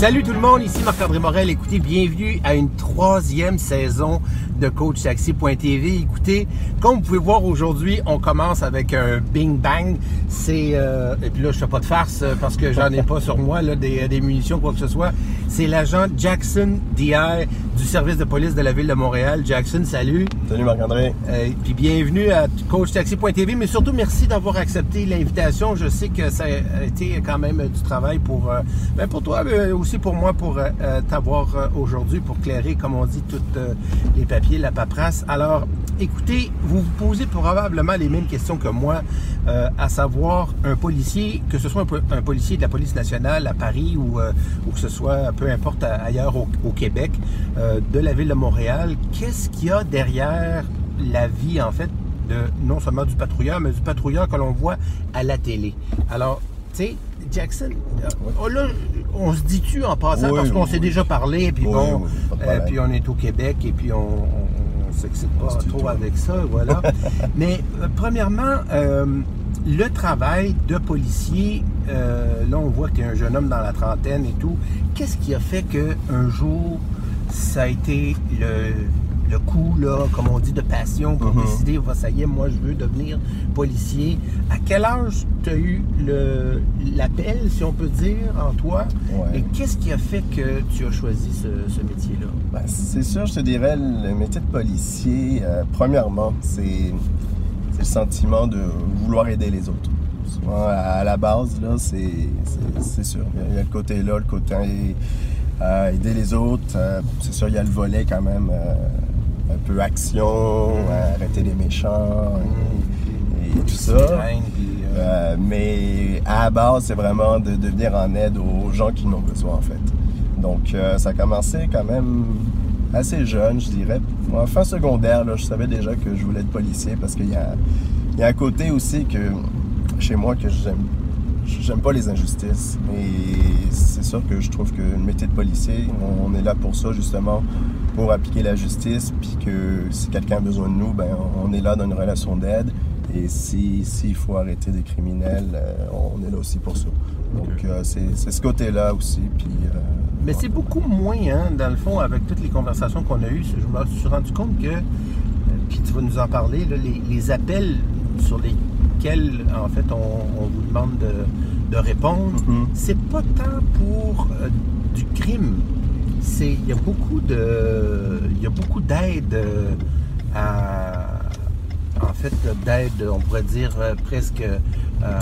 Salut tout le monde, ici Marc-André Morel. Écoutez, bienvenue à une troisième saison de CoachTaxi.tv. Écoutez, comme vous pouvez voir aujourd'hui, on commence avec un bing bang. C'est euh, et puis là, je fais pas de farce euh, parce que j'en ai pas sur moi là, des, des munitions quoi que ce soit. C'est l'agent Jackson DI du service de police de la ville de Montréal. Jackson, salut. Salut Marc-André. Euh, puis bienvenue à CoachTaxi.tv, mais surtout merci d'avoir accepté l'invitation. Je sais que ça a été quand même du travail pour, euh, ben pour toi, mais aussi pour moi, pour euh, euh, t'avoir euh, aujourd'hui, pour clairer, comme on dit, tous les papiers, la paperasse. Alors, écoutez, vous vous posez probablement les mêmes questions que moi, à savoir un policier, que ce soit un, po- un policier de la police nationale à Paris ou, que ce soit peu importe ailleurs au, au Québec, de la ville de Montréal, qu'est-ce qu'il y a derrière la vie, en fait, de non seulement du patrouilleur, mais du patrouilleur que l'on voit à la télé? Alors, tu sais, Jackson, oh là, on se dit-tu en passant Oui, parce qu'on oui, s'est oui. déjà parlé, puis bon, euh, puis on est au Québec et puis on, on, on s'excite pas trop avec ça, voilà. Mais euh, premièrement, euh, le travail de policier, là on voit que tu es un jeune homme dans la trentaine et tout. Qu'est-ce qui a fait que un jour ça a été le, le coup, là, comme on dit, de passion pour Mhm. décider, Va, ça y est, moi je veux devenir policier. À quel âge tu as eu le- l'appel, si on peut dire, en toi? Ouais. Et qu'est-ce qui a fait que tu as choisi ce, ce métier-là? Ben, c'est sûr, je te dirais, le métier de policier, euh, premièrement, c'est le sentiment de vouloir aider les autres. Souvent, à, la base, là, c'est sûr. Il y a- il y, a le côté là, le côté euh, aider les autres. Euh, c'est sûr, il y a le volet quand même, euh, un peu action, euh, arrêter les méchants et, et tout ça. Puis, euh, Euh, mais à la base, c'est vraiment de, de venir en aide aux gens qui en ont besoin, en fait. Donc, ça a commencé quand même assez jeune, je dirais. En fin secondaire, là, je savais déjà que je voulais être policier parce qu'il y a, il y a un côté aussi que chez moi que j'aime j'aime pas les injustices. Et c'est sûr que je trouve que le métier de policier, on, est là pour ça, justement, pour appliquer la justice, puis que si quelqu'un a besoin de nous, ben on est là dans une relation d'aide. Et si s'il faut arrêter des criminels, euh, on est là aussi pour ça. Donc euh, c'est ce côté-là aussi. Puis euh, Mais c'est beaucoup moins, hein, dans le fond, avec toutes les conversations qu'on a eues. Je me suis rendu compte que, puis tu vas nous en parler, là, les, les appels sur en fait, on, on vous demande de, de répondre, Mhm. c'est pas tant pour euh, du crime. C'est, il y a beaucoup de, il y a beaucoup d'aide euh, à, en fait, d'aide, on pourrait dire euh, presque euh,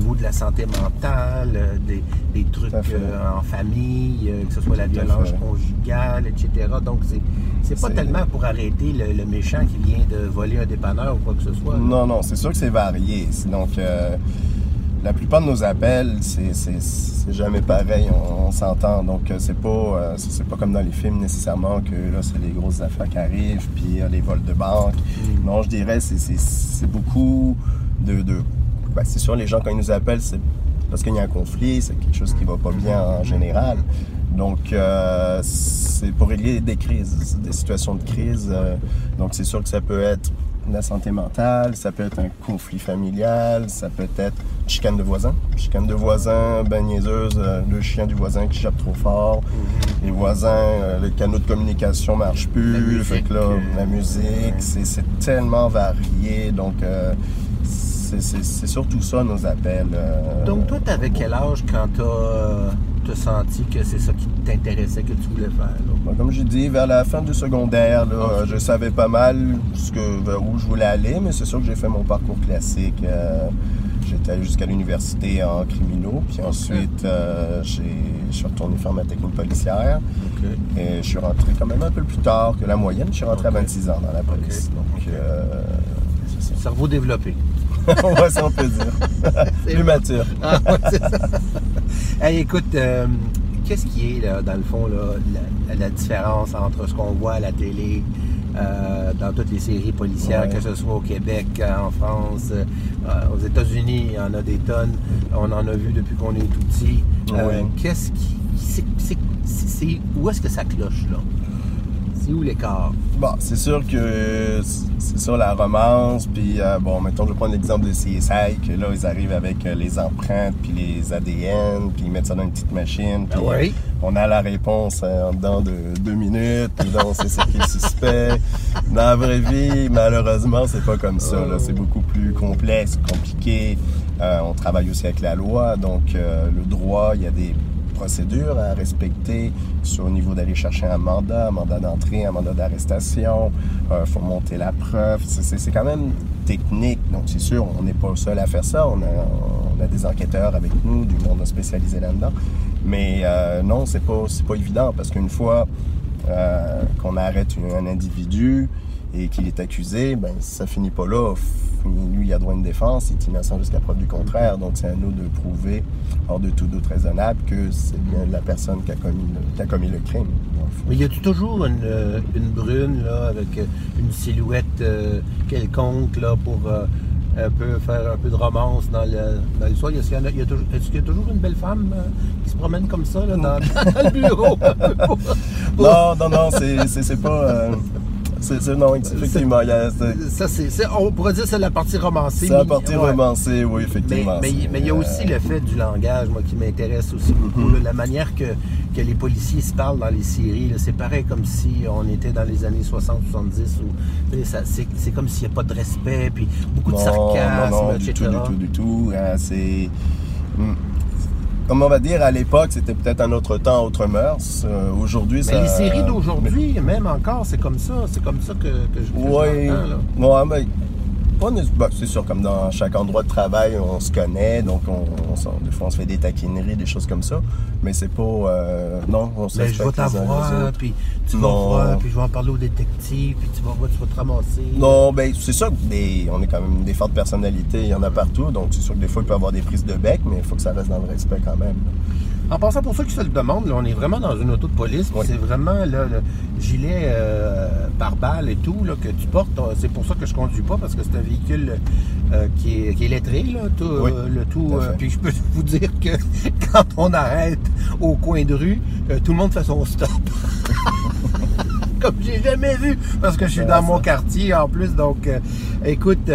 niveau de la santé mentale, euh, des, des trucs euh, en famille, euh, que ce soit la violence conjugale, etc. Donc, c'est, c'est pas tellement pour arrêter le, le méchant qui vient de voler un dépanneur ou quoi que ce soit. Non, non, c'est sûr que c'est varié. Donc, euh, la plupart de nos appels, c'est jamais pareil, on, on s'entend. Donc, c'est pas, euh, c'est pas comme dans les films nécessairement que là, c'est les grosses affaires qui arrivent, puis les vols de banque. Mm. Non, je dirais, c'est beaucoup de. de ben, c'est sûr, les gens, quand ils nous appellent, c'est parce qu'il y a un conflit, c'est quelque chose qui va pas bien en général. Donc, euh, c'est pour régler des crises, des situations de crise. euh, donc, c'est sûr que ça peut être la santé mentale, ça peut être un conflit familial, ça peut être chicane de voisins. Chicane de voisins, ben niaiseuse, euh, le chien du voisin qui jappe trop fort. Les voisins, euh, le canot de communication marche plus. La musique, fait que là, euh, la musique, c'est c'est tellement varié. Donc, euh, c'est surtout ça nos appels. euh, Donc, toi, t'avais quel âge quand t'as, t'as senti que c'est ça qui t'intéressait, que tu voulais faire? là? Bon, Comme je dis, vers la fin du secondaire, là, je savais pas mal ce que, vers où je voulais aller, mais c'est sûr que j'ai fait mon parcours classique. euh, J'étais allé jusqu'à l'université en criminaux, puis ensuite euh, je suis retourné faire ma technique policière. Et je suis rentré quand même un peu plus tard que la moyenne. Je suis rentré à 26 ans dans la police. Donc, Cerveau développé. Ça. ouais, ça on peut dire. Plus bon. mature. Ah, ouais, c'est ça. Hey, écoute, euh, qu'est-ce qui est, là, dans le fond, là, la, la différence entre ce qu'on voit à la télé, euh, dans toutes les séries policières, Ouais. que ce soit au Québec, euh, en France, euh, aux États-Unis, il y en a des tonnes. On en a vu depuis qu'on est tout petit. Ouais. Qu'est-ce qui. c'est- c'est- c'est- où est-ce que ça cloche, là? C'est où l'écart? Bon, c'est sûr que c'est sur la romance, puis euh, bon, mettons, je vais prendre l'exemple de CSI, que là, ils arrivent avec euh, les empreintes, puis les ADN, puis ils mettent ça dans une petite machine, puis Ah oui. euh, on a la réponse euh, en dedans de deux minutes, puis là, on sait c'est qui le suspect. Dans la vraie vie, malheureusement, c'est pas comme ça. C'est beaucoup plus complexe, compliqué. On travaille aussi avec la loi, donc le droit, il y a des procédures à respecter sur le niveau d'aller chercher un mandat, un mandat d'entrée, un mandat d'arrestation. Il faut monter la preuve. C'est- quand même technique. Donc, c'est sûr, on n'est pas seul à faire ça. On a, des enquêteurs avec nous, du monde spécialisé là-dedans. Mais euh, non, c'est pas, pas évident parce qu'une fois euh, qu'on arrête un individu et qu'il est accusé, ben ça finit pas là. Lui, il a droit à une défense, il est innocent jusqu'à preuve du contraire. Donc, c'est à nous de prouver, hors de tout doute raisonnable, que c'est bien la personne qui a commis le, qui a commis le crime. Mais y a-tu toujours une, euh, une brune, là, avec euh, une silhouette euh, quelconque, là, pour euh, un peu faire un peu de romance dans le, dans le soir? Est-ce qu'il y, a- y a toujours, est-ce qu'il y a toujours une belle femme euh, qui se promène comme ça, là, dans, dans le bureau? Non, non, non, c'est- c'est c'est pas. euh, c'est c'est- non, effectivement, Ça, c'est, on pourrait dire que c'est la partie romancée. c'est la partie ouais. romancée, oui, effectivement. mais- mais il y a aussi le fait du langage, moi, qui m'intéresse aussi beaucoup. Mhm. là. la manière que, que les policiers se parlent dans les séries, c'est pareil comme si on était dans les années 60-70. où, tu sais, ça- C'est c'est comme s'il n'y a pas de respect, puis beaucoup de sarcasme, non, non, du etc. tout, du tout, du tout. Euh, c'est. hmm. Comme on va dire, à l'époque, c'était peut-être un autre temps, autre mœurs. Euh, aujourd'hui, ça. Mais les séries d'aujourd'hui, même encore, c'est comme ça. C'est comme ça que, que je, que Oui, ouais, mais pas bah, c'est sûr, comme dans chaque endroit de travail, on se connaît, donc on, des fois on se fait des taquineries, des choses comme ça, mais c'est pas, euh, non, on se Mais Ben, je vais t'avoir, puis tu vas voir, puis je vais en parler au détective, puis tu vas voir, tu vas te ramasser. Non, ben c'est ça, mais on est quand même des fortes personnalités, il y en a partout, donc c'est sûr que des fois il peut y avoir des prises de bec, mais il faut que ça reste dans le respect quand même. En passant, pour ceux qui se le demandent, là, on est vraiment dans une auto de police. Oui. C'est vraiment là, le gilet euh, par balle et tout là, que tu portes. C'est pour ça que je conduis pas, parce que c'est un véhicule euh, qui, est, qui est lettré. Là, tout, Oui, euh, le tout, euh, puis je peux vous dire que quand on arrête au coin de rue, euh, tout le monde fait son stop. Comme j'ai jamais vu, parce que je suis dans ça. mon quartier en plus. Donc, euh, écoute,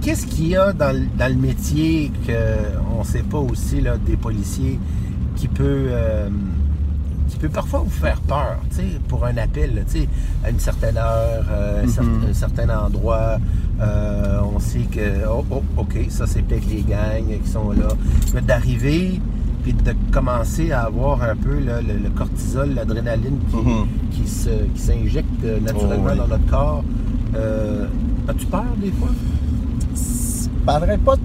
qu'est-ce qu'il y a dans, le- dans le métier qu'on ne sait pas aussi là, des policiers qui peut, euh, qui peut parfois vous faire peur, tu sais, pour un appel, là, tu sais, à une certaine heure, euh, Mhm. un certain endroit, euh, on sait que, oh, oh, ok, ça c'est peut-être les gangs qui sont là, mais d'arriver puis de commencer à avoir un peu là, le, le cortisol, l'adrénaline qui, Mhm. qui se- qui s'injecte naturellement Oh, oui. dans notre corps. Euh, As-tu peur des fois? Je parlerais pas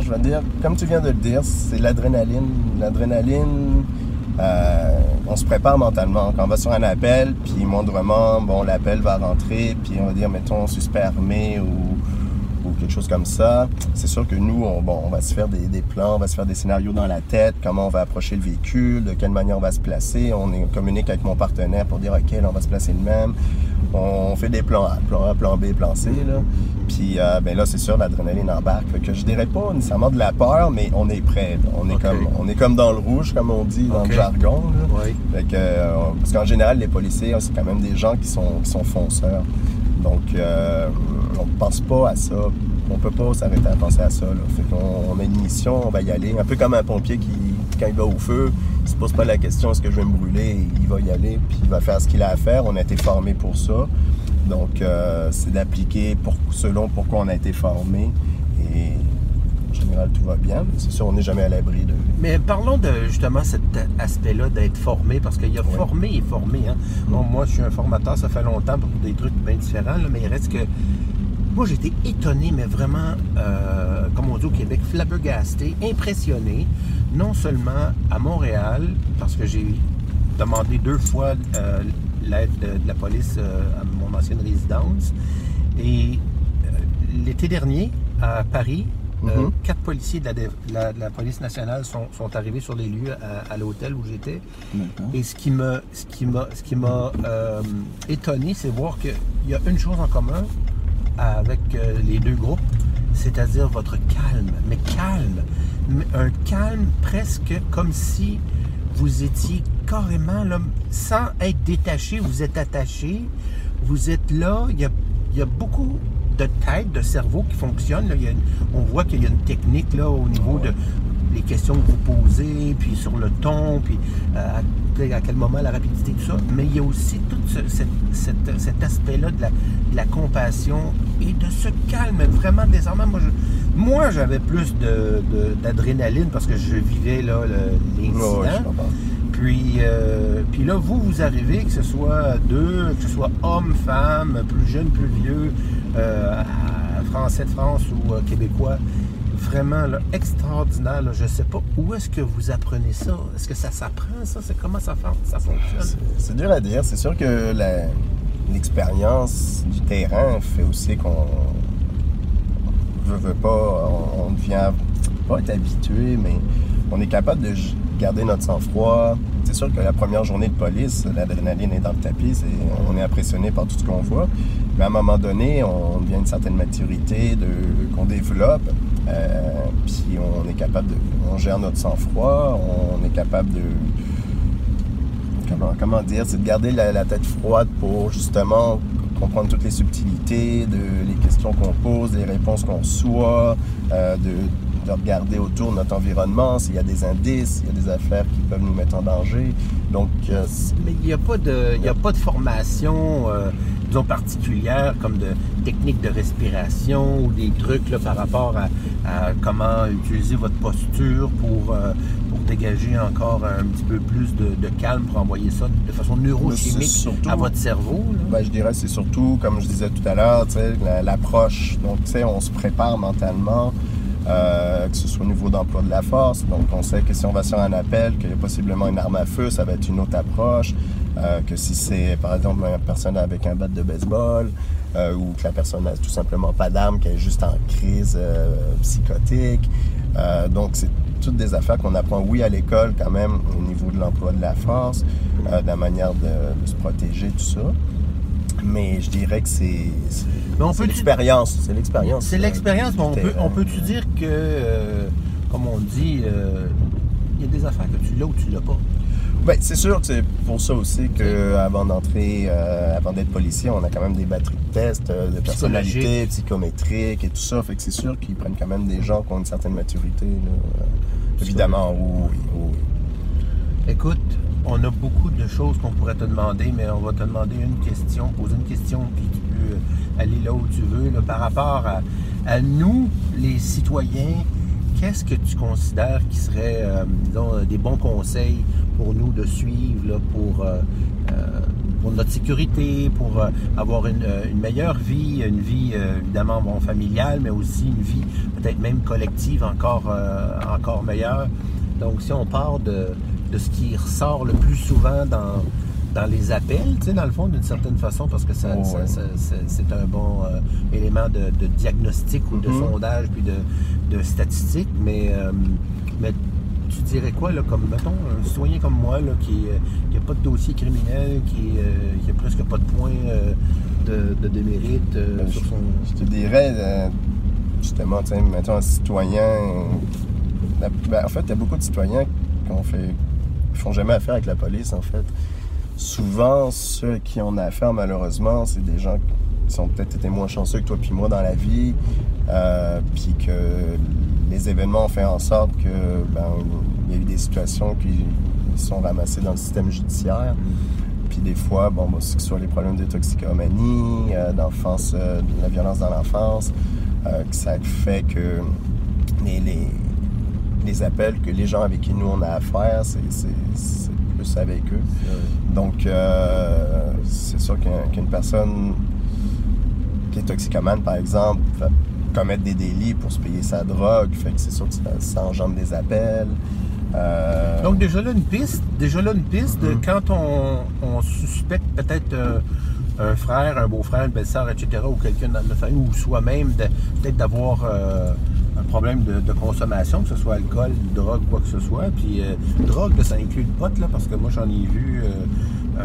je veux dire, comme tu viens de le dire, c'est l'adrénaline. L'adrénaline, euh, on se prépare mentalement. Quand on va sur un appel, puis moindrement, bon, l'appel va rentrer, puis on va dire, mettons, suspect armé ou quelque chose comme ça. C'est sûr que nous, on, bon, on va se faire des, des plans, on va se faire des scénarios dans la tête, comment on va approcher le véhicule, de quelle manière on va se placer. On, communique avec mon partenaire pour dire, OK, là, on va se placer le même. On fait des plans A, plan A, plan B, plan C, là. Puis euh, ben là, c'est sûr, l'adrénaline embarque. Fait que je dirais pas nécessairement de la peur, mais on est prêt. là. On est, comme, on est comme dans le rouge, comme on dit dans le jargon. là. Oui. Fait que, euh, parce qu'en général, les policiers, c'est quand même des gens qui sont, qui sont fonceurs. Donc, euh, on ne pense pas à ça. On peut pas s'arrêter à penser à ça. Là. Fait qu'on on a une mission, on va y aller. Un peu comme un pompier qui, quand il va au feu, il se pose pas la question est-ce que je vais me brûler Il va y aller, puis il va faire ce qu'il a à faire. On a été formé pour ça. Donc, euh, c'est d'appliquer pour, selon pourquoi on a été formé. Et en général, tout va bien. C'est sûr, on n'est jamais à l'abri de. Mais parlons de justement cet aspect-là d'être formé, parce qu'il y a Ouais. formé et formé. Hein. Bon, moi, je suis un formateur, ça fait longtemps pour des trucs bien différents, là, mais il reste que. Moi, j'étais étonné, mais vraiment, euh, comme on dit au Québec, flabbergasté, impressionné, non seulement à Montréal, parce que j'ai demandé deux fois euh, l'aide de, de la police euh, à mon ancienne résidence, et l'été dernier, à Paris, Mhm. quatre policiers de la, dé- de la- de la police nationale sont, sont arrivés sur les lieux à, à l'hôtel où j'étais. Et ce qui m'a, ce qui m'a, ce qui m'a étonné, c'est voir qu'il y a une chose en commun avec euh, les deux groupes, c'est-à-dire votre calme, mais calme, Mais un calme presque comme si vous étiez carrément là, sans être détaché, vous êtes attaché, vous êtes là, il y a, il y a beaucoup de têtes, de cerveau qui fonctionnent. là. Il y a une- on voit qu'il y a une technique là, au niveau de les questions que vous posez, puis sur le ton, puis euh, à, quel moment la rapidité, tout ça. Mais il y a aussi tout ce- cet, cet- cet aspect-là de la, de la compassion et de ce calme. Vraiment, désormais, moi, j'avais plus de- de- d'adrénaline parce que je vivais là, l'incident. Ouais. Puis, euh, puis là, vous, vous arrivez, que ce soit deux, que ce soit homme, femme, plus jeune, plus vieux, euh, français de France ou euh, québécois, vraiment extraordinaire. Je ne sais pas où est-ce que vous apprenez ça. Est-ce que ça s'apprend, ça? C'est comment ça, ça fonctionne? C'est- dur à dire. C'est sûr que l'expérience du terrain fait aussi qu'on veut, veut pas, on, on devient pas être habitué, mais on est capable de garder notre sang-froid. C'est sûr que la première journée de police, l'adrénaline est dans le tapis, c'est- on est impressionné par tout ce qu'on voit. Mais à un moment donné, on devient une certaine maturité qu'on développe. Euh, puis on est capable de. On gère notre sang-froid, on est capable de comment, comment dire, c'est de garder la, tête froide pour justement comprendre toutes les subtilités, de, les questions qu'on pose, les réponses qu'on soit, euh, de, de regarder autour de notre environnement, s'il y a des indices, s'il y a des affaires qui peuvent nous mettre en danger. Donc, euh, Mais il n'y a, pas de- y a pas de formation, euh, disons, particulière, comme de technique de respiration ou des trucs là, par rapport à, à comment utiliser votre posture pour, euh, pour dégager encore un petit peu plus de, de calme pour envoyer ça de façon neurochimique surtout- à votre cerveau. là? Ben, je dirais que c'est surtout, comme je disais tout à l'heure, l'approche. Donc, tu sais, on se prépare mentalement, euh, que ce soit au niveau d'emploi de la force. Donc, on sait que si on va sur un appel, qu'il y a possiblement une arme à feu, ça va être une autre approche. Euh, que si c'est, par exemple, une personne avec un bat de baseball, euh, ou que la personne n'a tout simplement pas d'arme, qu'elle est juste en crise euh, psychotique. Donc, c'est toutes des affaires qu'on apprend, oui, à l'école quand même, au niveau de l'emploi de la force, de la manière de, de se protéger, tout ça. Mais je dirais que c'est l'expérience. C'est l'expérience. C'est l'expérience, mais on peut, on peut-tu dire que, comme on dit, il y a des affaires que tu l'as ou tu l'as pas? Ben, c'est sûr que c'est pour ça aussi qu'avant d'entrer, euh, avant d'être policier, on a quand même des batteries de tests, euh, de personnalité, psychométriques et tout ça. Fait que c'est sûr qu'ils prennent quand même des gens qui ont une certaine maturité. là. Euh, évidemment, oui, oui. Écoute, on a beaucoup de choses qu'on pourrait te demander, mais on va te demander une question, poser une question, puis tu peux aller là où tu veux. là, par rapport à, à nous, les citoyens, qu'est-ce que tu considères qui serait, euh, disons, euh, des bons conseils pour nous de suivre, là, pour, euh, euh, pour notre sécurité, pour euh, avoir une, une meilleure vie, une vie évidemment bon, familiale, mais aussi une vie peut-être même collective encore, encore meilleure. Donc, si on part de, de ce qui ressort le plus souvent dans, dans les appels, tu sais, dans le fond, d'une certaine façon, parce que ça, Oh, ça- ouais. ça- ça- c'est un bon euh, élément de, de diagnostic ou de Mhm. sondage puis de, de statistique, mais, euh, mais tu dirais quoi, là, comme, mettons, un citoyen comme moi, là, qui n'a pas de dossier criminel, qui, euh, qui a presque pas de points euh, de, de démérite euh, Ben, sur son... Je te dirais, euh, justement, tu sais, mettons un citoyen. la- ben, en fait, il y a beaucoup de citoyens qui ont fait, qui font jamais affaire avec la police, en fait. Souvent, ceux qui ont affaire, malheureusement, c'est des gens qui sont peut-être été moins chanceux que toi puis moi dans la vie, euh, puis que les événements ont fait en sorte que ben, il y a eu des situations qui sont ramassées dans le système judiciaire. Puis des fois, bon, bah, que ce soit les problèmes de toxicomanie, euh, d'enfance, euh, de la violence dans l'enfance, que ça fait que les, les, les appels que les gens avec qui nous on a affaire, c'est plus avec eux. Donc, c'est sûr qu'un- qu'une personne qui est toxicomane, par exemple, commettre des délits pour se payer sa drogue, fait que c'est sûr que ça, ça engendre des appels. Euh, Donc déjà là une piste, déjà là une piste de Mhm. quand on, on suspecte peut-être euh, un frère, un beau-frère, une belle-sœur, etc., ou quelqu'un dans notre famille, ou soi-même, peut-être d'avoir euh, un problème de, de consommation, que ce soit alcool, drogue, quoi que ce soit. Puis drogue, ça inclut le pot, là, parce que moi j'en ai vu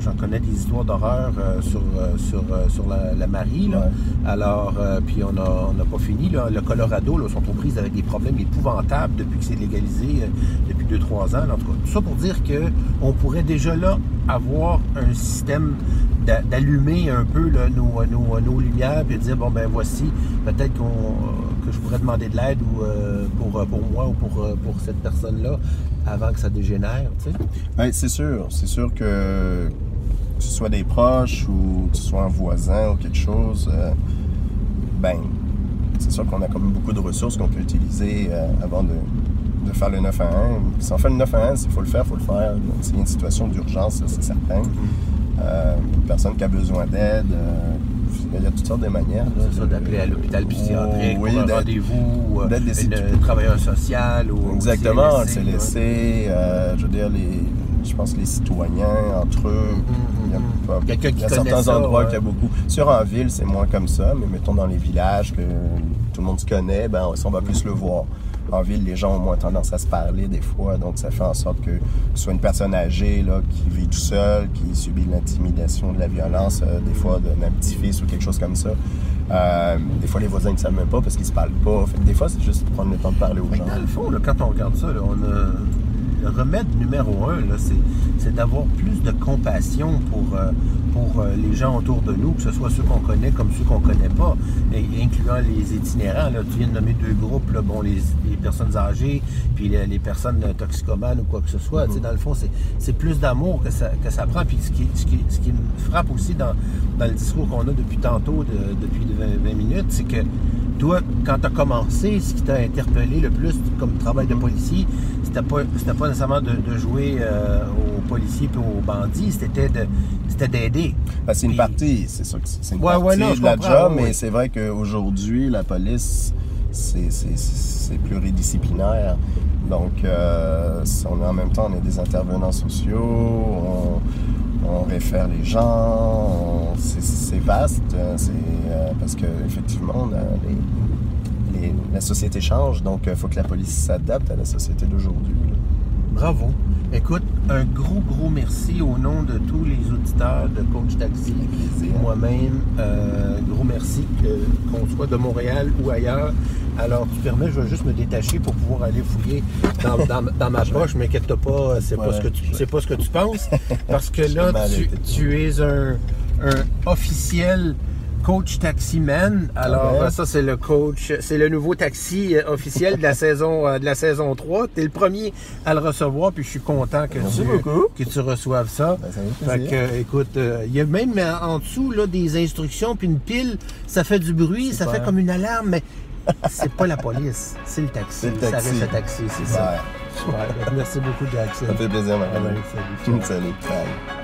J'en connais des histoires d'horreur euh, sur, euh, sur, euh, sur la, la Marie. Là. Ouais. Alors, euh, puis on n'a on pas fini. Là. Le Colorado là, sont aux prises avec des problèmes épouvantables depuis que c'est légalisé, euh, depuis 2-3 ans. En tout cas, tout ça pour dire qu'on pourrait déjà là avoir un système d'a- d'allumer un peu là, nos, nos, nos lumières et dire, bon ben voici, peut-être qu'on, euh, que je pourrais demander de l'aide ou, euh, pour, euh, pour moi ou pour, euh, pour cette personne-là avant que ça dégénère. tu sais. Ben, c'est sûr. C'est sûr que que ce soit des proches ou que ce soit un voisin ou quelque chose, euh, ben, c'est sûr qu'on a quand même beaucoup de ressources qu'on peut utiliser euh, avant de, de faire le 9 à 1. Si on fait le 9 à 1, s'il faut le faire, il faut le faire. S'il y a une situation d'urgence, c'est certain. Euh, une personne qui a besoin d'aide, euh, il y a toutes sortes de manières. C'est ça, d'appeler à l'hôpital psychiatrique oui, pour un rendez-vous, ou, euh, d'être des une- un travailleur social ou Exactement, au CLSC, CLSC, euh, je veux dire, les, je pense les citoyens, entre eux, il y a, qui il y a certains ça, endroits ouais. qu'il y a beaucoup. Sur en ville, c'est moins comme ça, mais mettons dans les villages que tout le monde se connaît, ben, ça, on va plus le voir. En ville, les gens ont moins tendance à se parler des fois, donc ça fait en sorte que ce soit une personne âgée là, qui vit tout seul, qui subit de l'intimidation, de la violence, euh, des fois d'un petit-fils ou quelque chose comme ça. Euh, des fois, les voisins ne savent même pas parce qu'ils se parlent pas. Fait que des fois, c'est juste prendre le temps de parler aux gens. Dans le fond, là, quand on regarde ça, là, on a remède numéro un, c'est, d'avoir plus de compassion pour, euh, pour euh, les gens autour de nous, que ce soit ceux qu'on connaît comme ceux qu'on connaît pas, et- incluant les itinérants. Là, tu viens de nommer deux groupes, là, bon, les, les personnes âgées, puis les, les personnes toxicomanes ou quoi que ce soit. Sais, Dans le fond, c'est, plus d'amour que ça, que ça prend. Puis ce qui, ce, qui, ce qui me frappe aussi dans, dans le discours qu'on a depuis tantôt, de- depuis 20, 20 minutes, c'est que toi, quand tu as commencé, ce qui t'a interpellé le plus comme travail de policier, c'était pas, c'était pas nécessairement de, de jouer euh, aux policiers et aux bandits, c'était de, c'était d'aider. Ben, c'est une Puis- partie, c'est sûr que c'est une Ouais, partie ouais, non, je de la job, ouais, mais c'est vrai qu'aujourd'hui, la police, c'est- c'est c'est pluridisciplinaire. Donc, euh, on est en même temps, on est des intervenants sociaux, on, on réfère les gens, on- c'est- c'est vaste, euh, c'est euh, parce qu'effectivement, les, les- la société change, donc il faut que la police s'adapte à la société d'aujourd'hui. Bravo. Écoute, un gros, gros merci au nom de tous les auditeurs de Coach Taxi et moi-même. Euh, gros merci que- qu'on soit de Montréal ou ailleurs. Alors, tu permets, je vais juste me détacher pour pouvoir aller fouiller dans, dans- dans ma poche. M'inquiète pas, c'est pas, Ouais, ce que tu- c'est pas ce que tu penses. Parce que là, tu es un, un officiel coach taximan. Alors, Ah ouais? euh, ça, c'est le coach, c'est le nouveau taxi euh, officiel de la saison, euh, de la saison 3. Tu es le premier à le recevoir, puis je suis content que, Merci tu, beaucoup. que tu reçoives ça. Ben, ça fait que, écoute, euh, il y a même en dessous là, des instructions, puis une pile, ça fait du bruit, ça fait comme une alarme, mais c'est pas la police, c'est le taxi. C'est le Ça taxi. reste le taxi, c'est ça. Ouais. Super. Merci beaucoup, Jackson. Ça fait plaisir, madame. ben, salut. Salut. Bye.